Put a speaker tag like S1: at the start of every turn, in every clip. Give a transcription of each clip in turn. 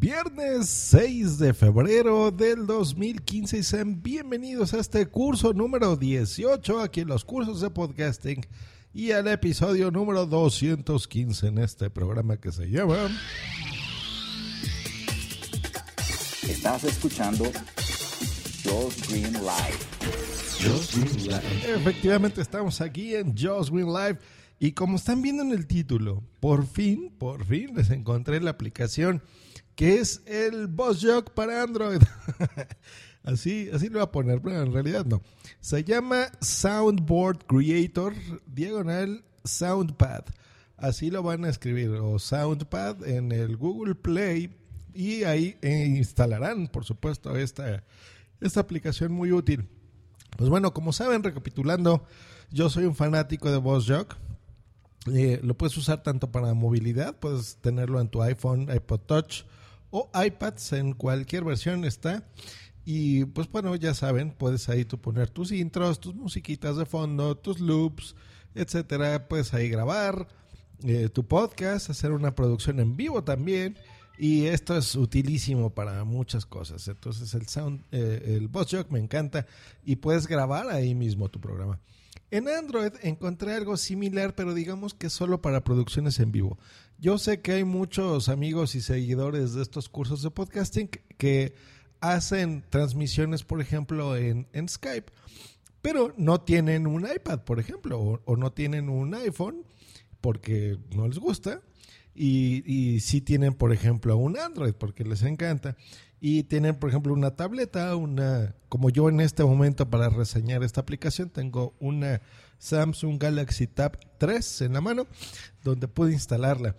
S1: Viernes 6 de febrero del 2015 y sean bienvenidos a este curso número 18 aquí en los cursos de podcasting y al episodio número 215 en este programa que se llama...
S2: Estás escuchando Josh Green Live.
S1: Efectivamente estamos aquí en Josh Green Live y como están viendo en el título, por fin, por fin les encontré la aplicación que es el Boss Jog para Android. así, así lo voy a poner, pero en realidad no. Se llama Soundboard Creator diagonal Soundpad. Así lo van a escribir, o Soundpad en el Google Play y ahí eh, instalarán, por supuesto, esta, esta aplicación muy útil. Pues bueno, como saben, recapitulando, yo soy un fanático de Boss Jog. Eh, lo puedes usar tanto para movilidad, puedes tenerlo en tu iPhone, iPod Touch, o iPads en cualquier versión está. Y pues bueno, ya saben, puedes ahí tú poner tus intros, tus musiquitas de fondo, tus loops, etcétera. Puedes ahí grabar eh, tu podcast, hacer una producción en vivo también. Y esto es utilísimo para muchas cosas. Entonces el sound, eh, el Boss me encanta y puedes grabar ahí mismo tu programa. En Android encontré algo similar, pero digamos que solo para producciones en vivo. Yo sé que hay muchos amigos y seguidores de estos cursos de podcasting que hacen transmisiones, por ejemplo, en, Skype, pero no tienen un iPad, por ejemplo, o, no tienen un iPhone porque no les gusta. Y, y sí tienen, por ejemplo, un Android porque les encanta. Y tienen, por ejemplo, una tableta, una, como yo en este momento para reseñar esta aplicación, tengo una Samsung Galaxy Tab 3 en la mano, donde pude instalarla.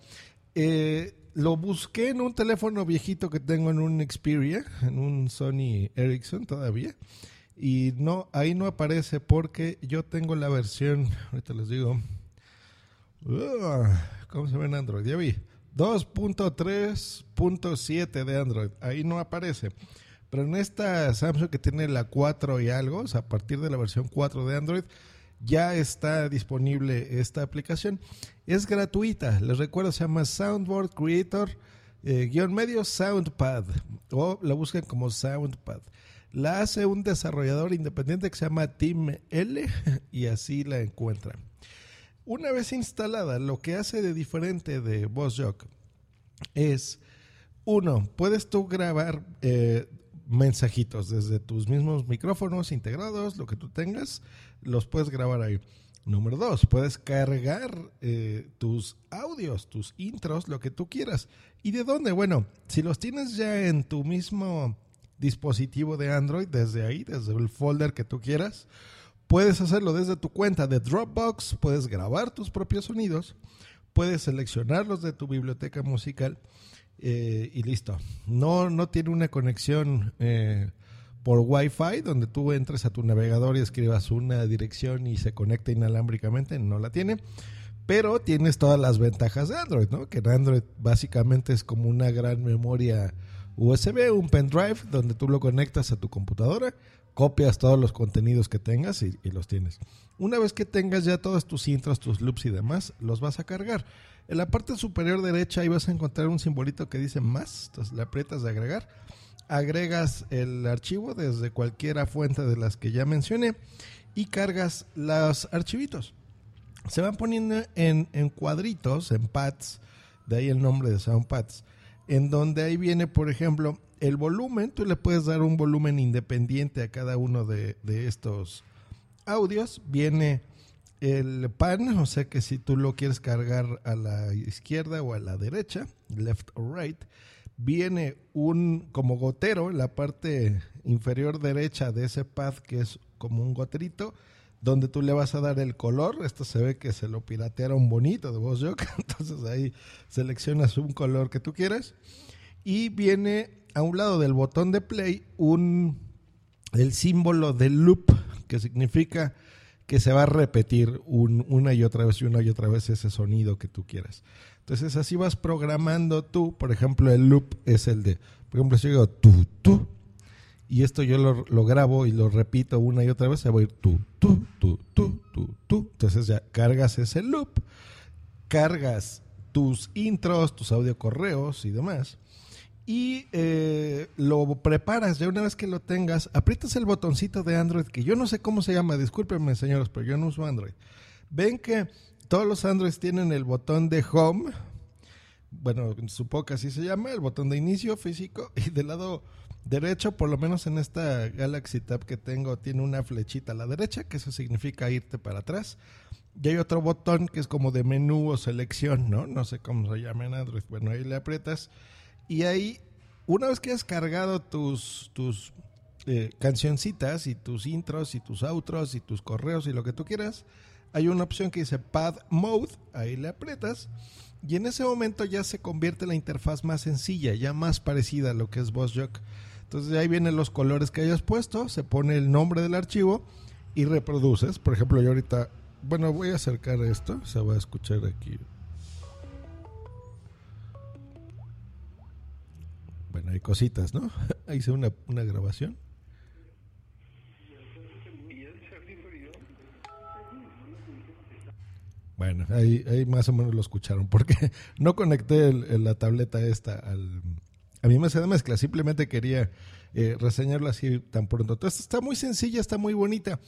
S1: Eh, lo busqué en un teléfono viejito que tengo en un Xperia, en un Sony Ericsson todavía. Y no, ahí no aparece porque yo tengo la versión, ahorita les digo, uh, ¿cómo se ve en Android? Ya vi, 2.3.7 de Android. Ahí no aparece. Pero en esta Samsung que tiene la 4 y algo, a partir de la versión 4 de Android, ya está disponible esta aplicación. Es gratuita. Les recuerdo, se llama Soundboard Creator, eh, guion medio Soundpad. O la buscan como Soundpad. La hace un desarrollador independiente que se llama Team L y así la encuentran. Una vez instalada, lo que hace de diferente de VoiceJock es, uno, puedes tú grabar eh, mensajitos desde tus mismos micrófonos integrados, lo que tú tengas, los puedes grabar ahí. Número dos, puedes cargar eh, tus audios, tus intros, lo que tú quieras. ¿Y de dónde? Bueno, si los tienes ya en tu mismo dispositivo de Android, desde ahí, desde el folder que tú quieras, Puedes hacerlo desde tu cuenta de Dropbox, puedes grabar tus propios sonidos, puedes seleccionarlos de tu biblioteca musical eh, y listo. No, no tiene una conexión eh, por Wi-Fi donde tú entres a tu navegador y escribas una dirección y se conecta inalámbricamente, no la tiene. Pero tienes todas las ventajas de Android, ¿no? Que en Android básicamente es como una gran memoria USB, un pendrive donde tú lo conectas a tu computadora, copias todos los contenidos que tengas y, los tienes. Una vez que tengas ya todos tus intros, tus loops y demás, los vas a cargar. En la parte superior derecha ahí vas a encontrar un simbolito que dice más, entonces le aprietas de agregar, agregas el archivo desde cualquiera fuente de las que ya mencioné y cargas los archivitos. Se van poniendo en, en cuadritos, en pads, de ahí el nombre de Soundpads, en donde ahí viene, por ejemplo, el volumen, tú le puedes dar un volumen independiente a cada uno de, estos audios. Viene el pan, o sea que si tú lo quieres cargar a la izquierda o a la derecha, left or right, viene un como gotero en la parte inferior derecha de ese pad que es como un goterito donde tú le vas a dar el color. Esto se ve que se lo piratearon bonito de voz entonces ahí seleccionas un color que tú quieras y viene a un lado del botón de play un el símbolo de loop que significa que se va a repetir una y otra vez y una y otra vez ese sonido que tú quieras. Entonces así vas programando tú, por ejemplo, el loop es el de, por ejemplo, si yo digo tú, tú, y esto yo lo, grabo y lo repito una y otra vez, se va a ir tú, tú, tú, tú, tú. Entonces ya cargas ese loop, cargas tus intros, tus audio correos y demás y eh, lo preparas. Ya una vez que lo tengas, aprietas el botoncito de Android, que yo no sé cómo se llama, discúlpenme señores, pero yo no uso Android. Ven que todos los Androids tienen el botón de Home, bueno, supongo que así se llama, el botón de inicio físico, y del lado derecho, por lo menos en esta Galaxy Tab que tengo, tiene una flechita a la derecha, que eso significa irte para atrás. Y hay otro botón que es como de menú o selección, ¿no? No sé cómo se llama en Android. Bueno, ahí le aprietas. Y ahí, una vez que has cargado tus, tus eh, cancioncitas y tus intros y tus outros y tus correos y lo que tú quieras, hay una opción que dice Pad Mode. Ahí le aprietas. Y en ese momento ya se convierte la interfaz más sencilla, ya más parecida a lo que es BossJock. Entonces ahí vienen los colores que hayas puesto, se pone el nombre del archivo y reproduces. Por ejemplo, yo ahorita, bueno, voy a acercar esto, se va a escuchar aquí. Bueno, hay cositas, ¿no? Hice una, una grabación. Bueno, ahí, ahí más o menos lo escucharon, porque no conecté la tableta esta al, a mí me hace de mezcla, simplemente quería eh, reseñarlo así tan pronto. Entonces está muy sencilla, está muy bonita.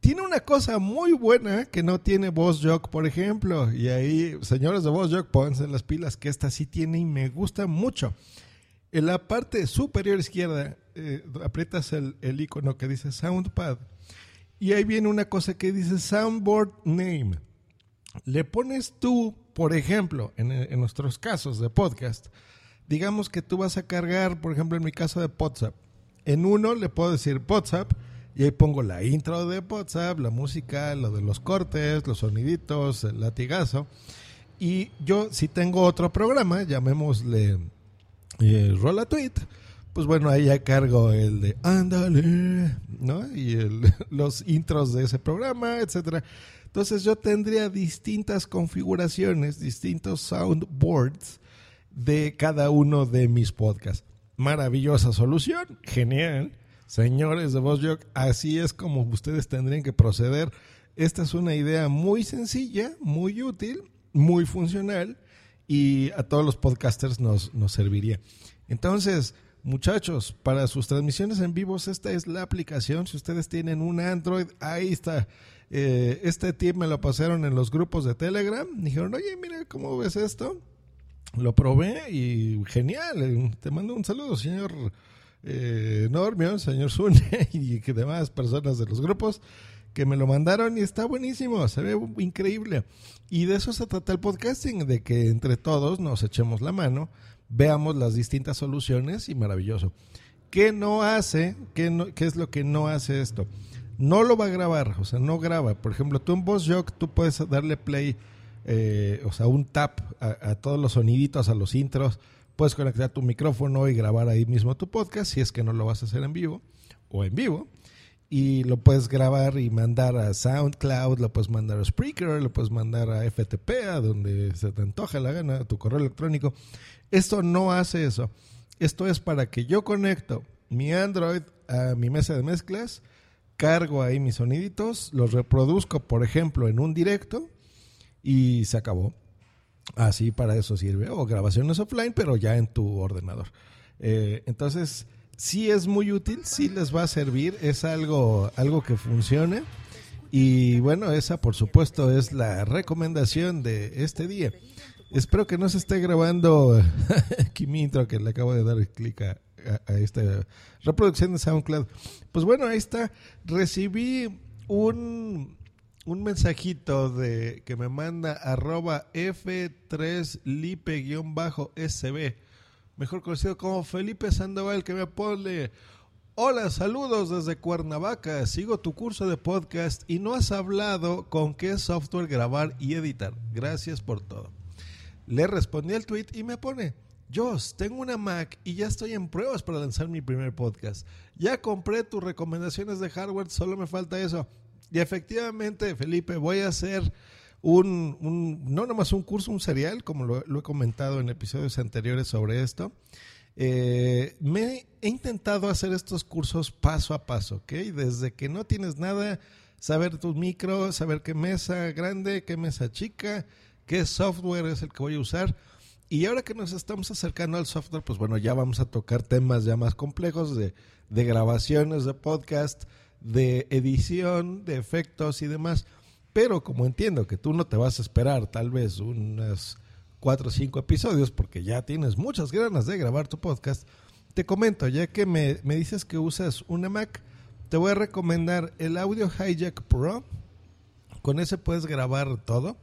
S1: Tiene una cosa muy buena que no tiene Boss Jock, por ejemplo. Y ahí, señores de Boss Jock, pónganse las pilas, que esta sí tiene y me gusta mucho. En la parte superior izquierda, eh, aprietas el, icono que dice Soundpad. Y ahí viene una cosa que dice Soundboard Name. Le pones tú, por ejemplo, en, en nuestros casos de podcast, digamos que tú vas a cargar, por ejemplo, en mi caso de WhatsApp. En uno le puedo decir WhatsApp y ahí pongo la intro de WhatsApp, la música, lo de los cortes, los soniditos, el latigazo. Y yo, si tengo otro programa, llamémosle eh, Rola Tweet, pues bueno, ahí ya cargo el de Ándale, ¿no? Y los intros de ese programa, etcétera. Entonces yo tendría distintas configuraciones, distintos soundboards de cada uno de mis podcasts. Maravillosa solución, genial. Señores de VozJock, así es como ustedes tendrían que proceder. Esta es una idea muy sencilla, muy útil, muy funcional y a todos los podcasters nos, nos serviría. Entonces, muchachos, para sus transmisiones en vivos, esta es la aplicación. Si ustedes tienen un Android, ahí está. Eh, este tip me lo pasaron en los grupos de Telegram. Dijeron, oye, mira, ¿cómo ves esto? Lo probé y genial. Eh, te mando un saludo, señor eh, señor Sune y demás personas de los grupos que me lo mandaron y está buenísimo, se ve increíble. Y de eso se trata el podcasting, de que entre todos nos echemos la mano, veamos las distintas soluciones y maravilloso. ¿Qué no hace? ¿Qué, qué es lo que no hace esto? No lo va a grabar, o sea, no graba. Por ejemplo, tú en VozJock tú puedes darle play eh, o sea, un tap a, todos los soniditos, a los intros. Puedes conectar tu micrófono y grabar ahí mismo tu podcast si es que no lo vas a hacer en vivo o en vivo. Y lo puedes grabar y mandar a SoundCloud, lo puedes mandar a Spreaker, lo puedes mandar a FTP, a donde se te antoja la gana, a tu correo electrónico. Esto no hace eso. Esto es para que yo conecto mi Android a mi mesa de mezclas, cargo ahí mis soniditos, los reproduzco, por ejemplo, en un directo y se acabó. Así para eso sirve. O grabaciones offline, pero ya en tu ordenador. Eh, entonces, sí es muy útil, sí les va a servir, es algo, algo que funcione. Y bueno, esa por supuesto es la recomendación de este día. Espero que no se esté grabando intro que le acabo de dar clic a, a, esta reproducción de SoundCloud. Pues bueno, ahí está. Recibí un un mensajito de que me manda arroba F3lipe-sb, mejor conocido como Felipe Sandoval, que me pone, hola, saludos desde Cuernavaca, sigo tu curso de podcast y no has hablado con qué software grabar y editar. Gracias por todo. Le respondí al tweet y me pone, Jos, tengo una Mac y ya estoy en pruebas para lanzar mi primer podcast. Ya compré tus recomendaciones de hardware, solo me falta eso. Y efectivamente, Felipe, voy a hacer un, no nomás un curso, un serial, como lo, he comentado en episodios anteriores sobre esto. Eh, me he intentado hacer estos cursos paso a paso, ¿ok? Desde que no tienes nada, saber tu micro, saber qué mesa grande, qué mesa chica, qué software es el que voy a usar. Y ahora que nos estamos acercando al software, pues bueno, ya vamos a tocar temas ya más complejos de, de grabaciones de podcast, de edición, de efectos y demás. Pero como entiendo que tú no te vas a esperar tal vez unas cuatro o cinco episodios porque ya tienes muchas ganas de grabar tu podcast, te comento, ya que me, me dices que usas una Mac, te voy a recomendar el Audio Hijack Pro. Con ese puedes grabar todo.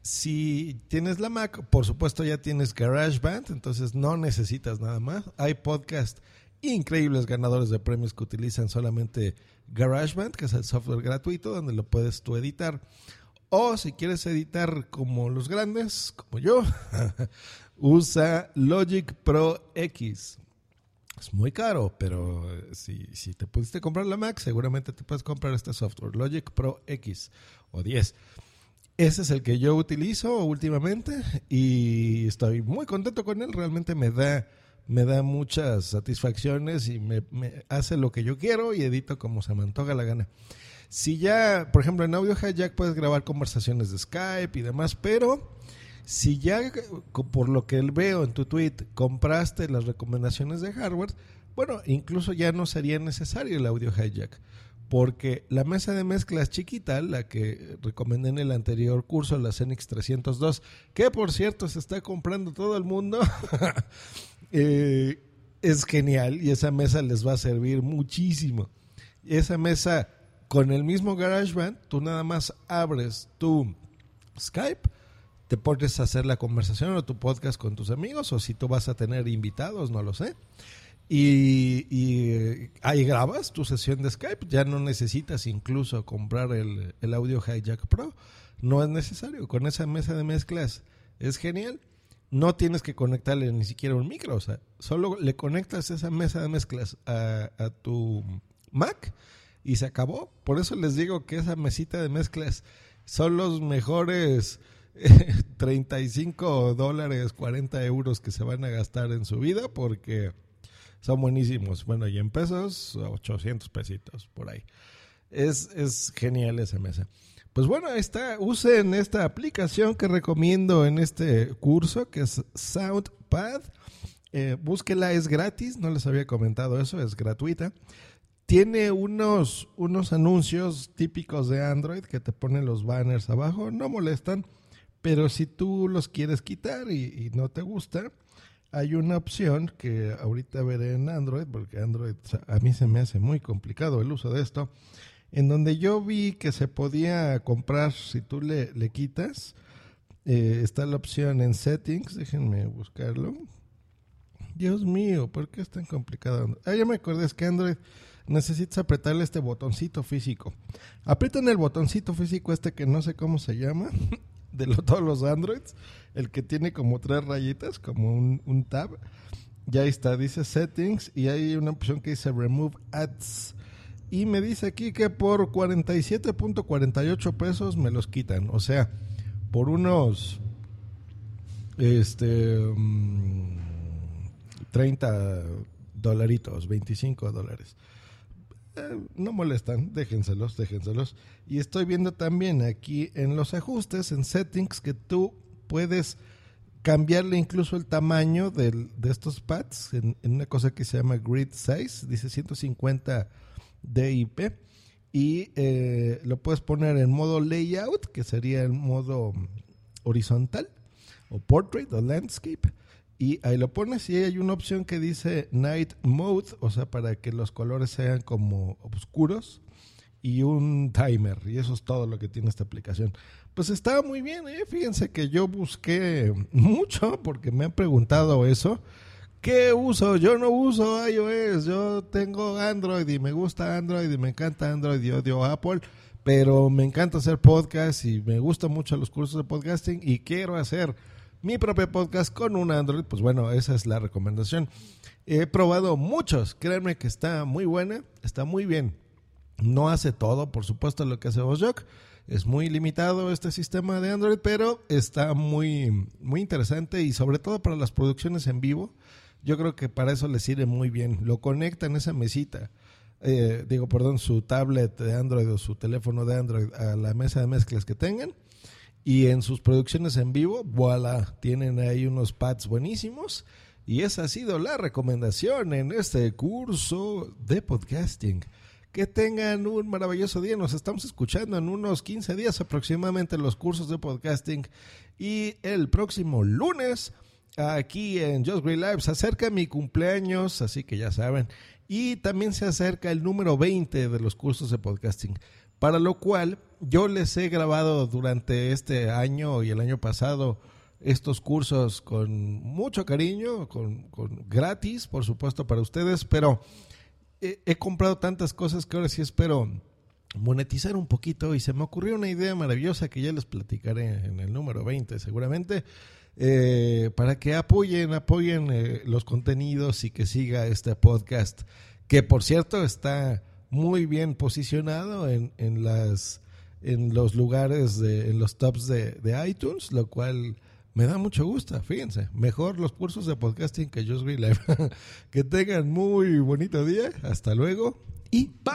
S1: Si tienes la Mac, por supuesto ya tienes GarageBand, entonces no necesitas nada más. Hay podcast increíbles ganadores de premios que utilizan solamente GarageBand, que es el software gratuito donde lo puedes tú editar. O si quieres editar como los grandes, como yo, usa Logic Pro X. Es muy caro, pero si, si, te pudiste comprar la Mac, seguramente te puedes comprar este software, Logic Pro X o 10. Ese es el que yo utilizo últimamente y estoy muy contento con él. Realmente me da me da muchas satisfacciones y me, hace lo que yo quiero y edito como se me antoja la gana. Si ya, por ejemplo, en Audio Hijack puedes grabar conversaciones de Skype y demás, pero si ya, por lo que veo en tu tweet, compraste las recomendaciones de hardware, bueno, incluso ya no sería necesario el Audio Hijack, porque la mesa de mezclas chiquita, la que recomendé en el anterior curso, la Zenix 302, que por cierto se está comprando todo el mundo, Eh, es genial y esa mesa les va a servir muchísimo. Esa mesa con el mismo GarageBand, tú nada más abres tu Skype, te pones a hacer la conversación o tu podcast con tus amigos o si tú vas a tener invitados, no lo sé. Y, y ahí grabas tu sesión de Skype, ya no necesitas incluso comprar el, el Audio Hijack Pro, no es necesario, con esa mesa de mezclas es genial no tienes que conectarle ni siquiera un micro, o sea, solo le conectas esa mesa de mezclas a, tu Mac y se acabó. Por eso les digo que esa mesita de mezclas son los mejores 35 dólares, 40 euros que se van a gastar en su vida porque son buenísimos. Bueno, y en pesos, 800 pesitos por ahí. Es, es genial esa mesa. Pues bueno, está, usen esta aplicación que recomiendo en este curso, que es SoundPad. Eh, búsquela, es gratis, no les había comentado eso, es gratuita. Tiene unos, unos anuncios típicos de Android que te ponen los banners abajo, no molestan, pero si tú los quieres quitar y, y no te gusta, hay una opción que ahorita veré en Android, porque Android a mí se me hace muy complicado el uso de esto en donde yo vi que se podía comprar, si tú le, le quitas, eh, está la opción en settings, déjenme buscarlo. Dios mío, ¿por qué es tan complicado? Ah, ya me acordé, es que Android necesitas apretarle este botoncito físico. Aprietan el botoncito físico este que no sé cómo se llama, de todos los Androids, el que tiene como tres rayitas, como un, un tab. Ya está, dice settings y hay una opción que dice remove ads. Y me dice aquí que por 47.48 pesos me los quitan. O sea, por unos este 30 mm, dolaritos, 25 dólares. Eh, no molestan, déjenselos, déjenselos. Y estoy viendo también aquí en los ajustes, en settings, que tú puedes cambiarle incluso el tamaño de estos pads en, una cosa que se llama grid size, dice 150 DIP y eh, lo puedes poner en modo layout, que sería el modo horizontal, o portrait o landscape, y ahí lo pones y hay una opción que dice night mode, o sea, para que los colores sean como oscuros, y un timer, y eso es todo lo que tiene esta aplicación. Pues está muy bien, ¿eh? fíjense que yo busqué mucho porque me han preguntado eso ¿Qué uso? Yo no uso iOS, yo tengo Android y me gusta Android y me encanta Android y odio Apple, pero me encanta hacer podcast y me gustan mucho los cursos de podcasting y quiero hacer mi propio podcast con un Android, pues bueno, esa es la recomendación. He probado muchos, créanme que está muy buena, está muy bien. No hace todo, por supuesto, lo que hace VozJock. Es muy limitado este sistema de Android, pero está muy, muy interesante y sobre todo para las producciones en vivo yo creo que para eso le sirve muy bien. Lo conecta en esa mesita, eh, digo, perdón, su tablet de Android o su teléfono de Android a la mesa de mezclas que tengan Y en sus producciones en vivo, voilà, tienen ahí unos pads buenísimos. Y esa ha sido la recomendación en este curso de podcasting. Que tengan un maravilloso día. Nos estamos escuchando en unos 15 días aproximadamente los cursos de podcasting. Y el próximo lunes, aquí en Just Green Live, se acerca mi cumpleaños, así que ya saben. Y también se acerca el número 20 de los cursos de podcasting. Para lo cual yo les he grabado durante este año y el año pasado estos cursos con mucho cariño, con, gratis, por supuesto, para ustedes, pero he, comprado tantas cosas que ahora sí espero monetizar un poquito y se me ocurrió una idea maravillosa que ya les platicaré en el número 20 seguramente, eh, para que apoyen, apoyen eh, los contenidos y que siga este podcast, que por cierto está muy bien posicionado en, en las en los lugares de, en los tops de, de iTunes, lo cual me da mucho gusto, fíjense. Mejor los cursos de podcasting que Just Green Live. que tengan muy bonito día. Hasta luego. Y bye.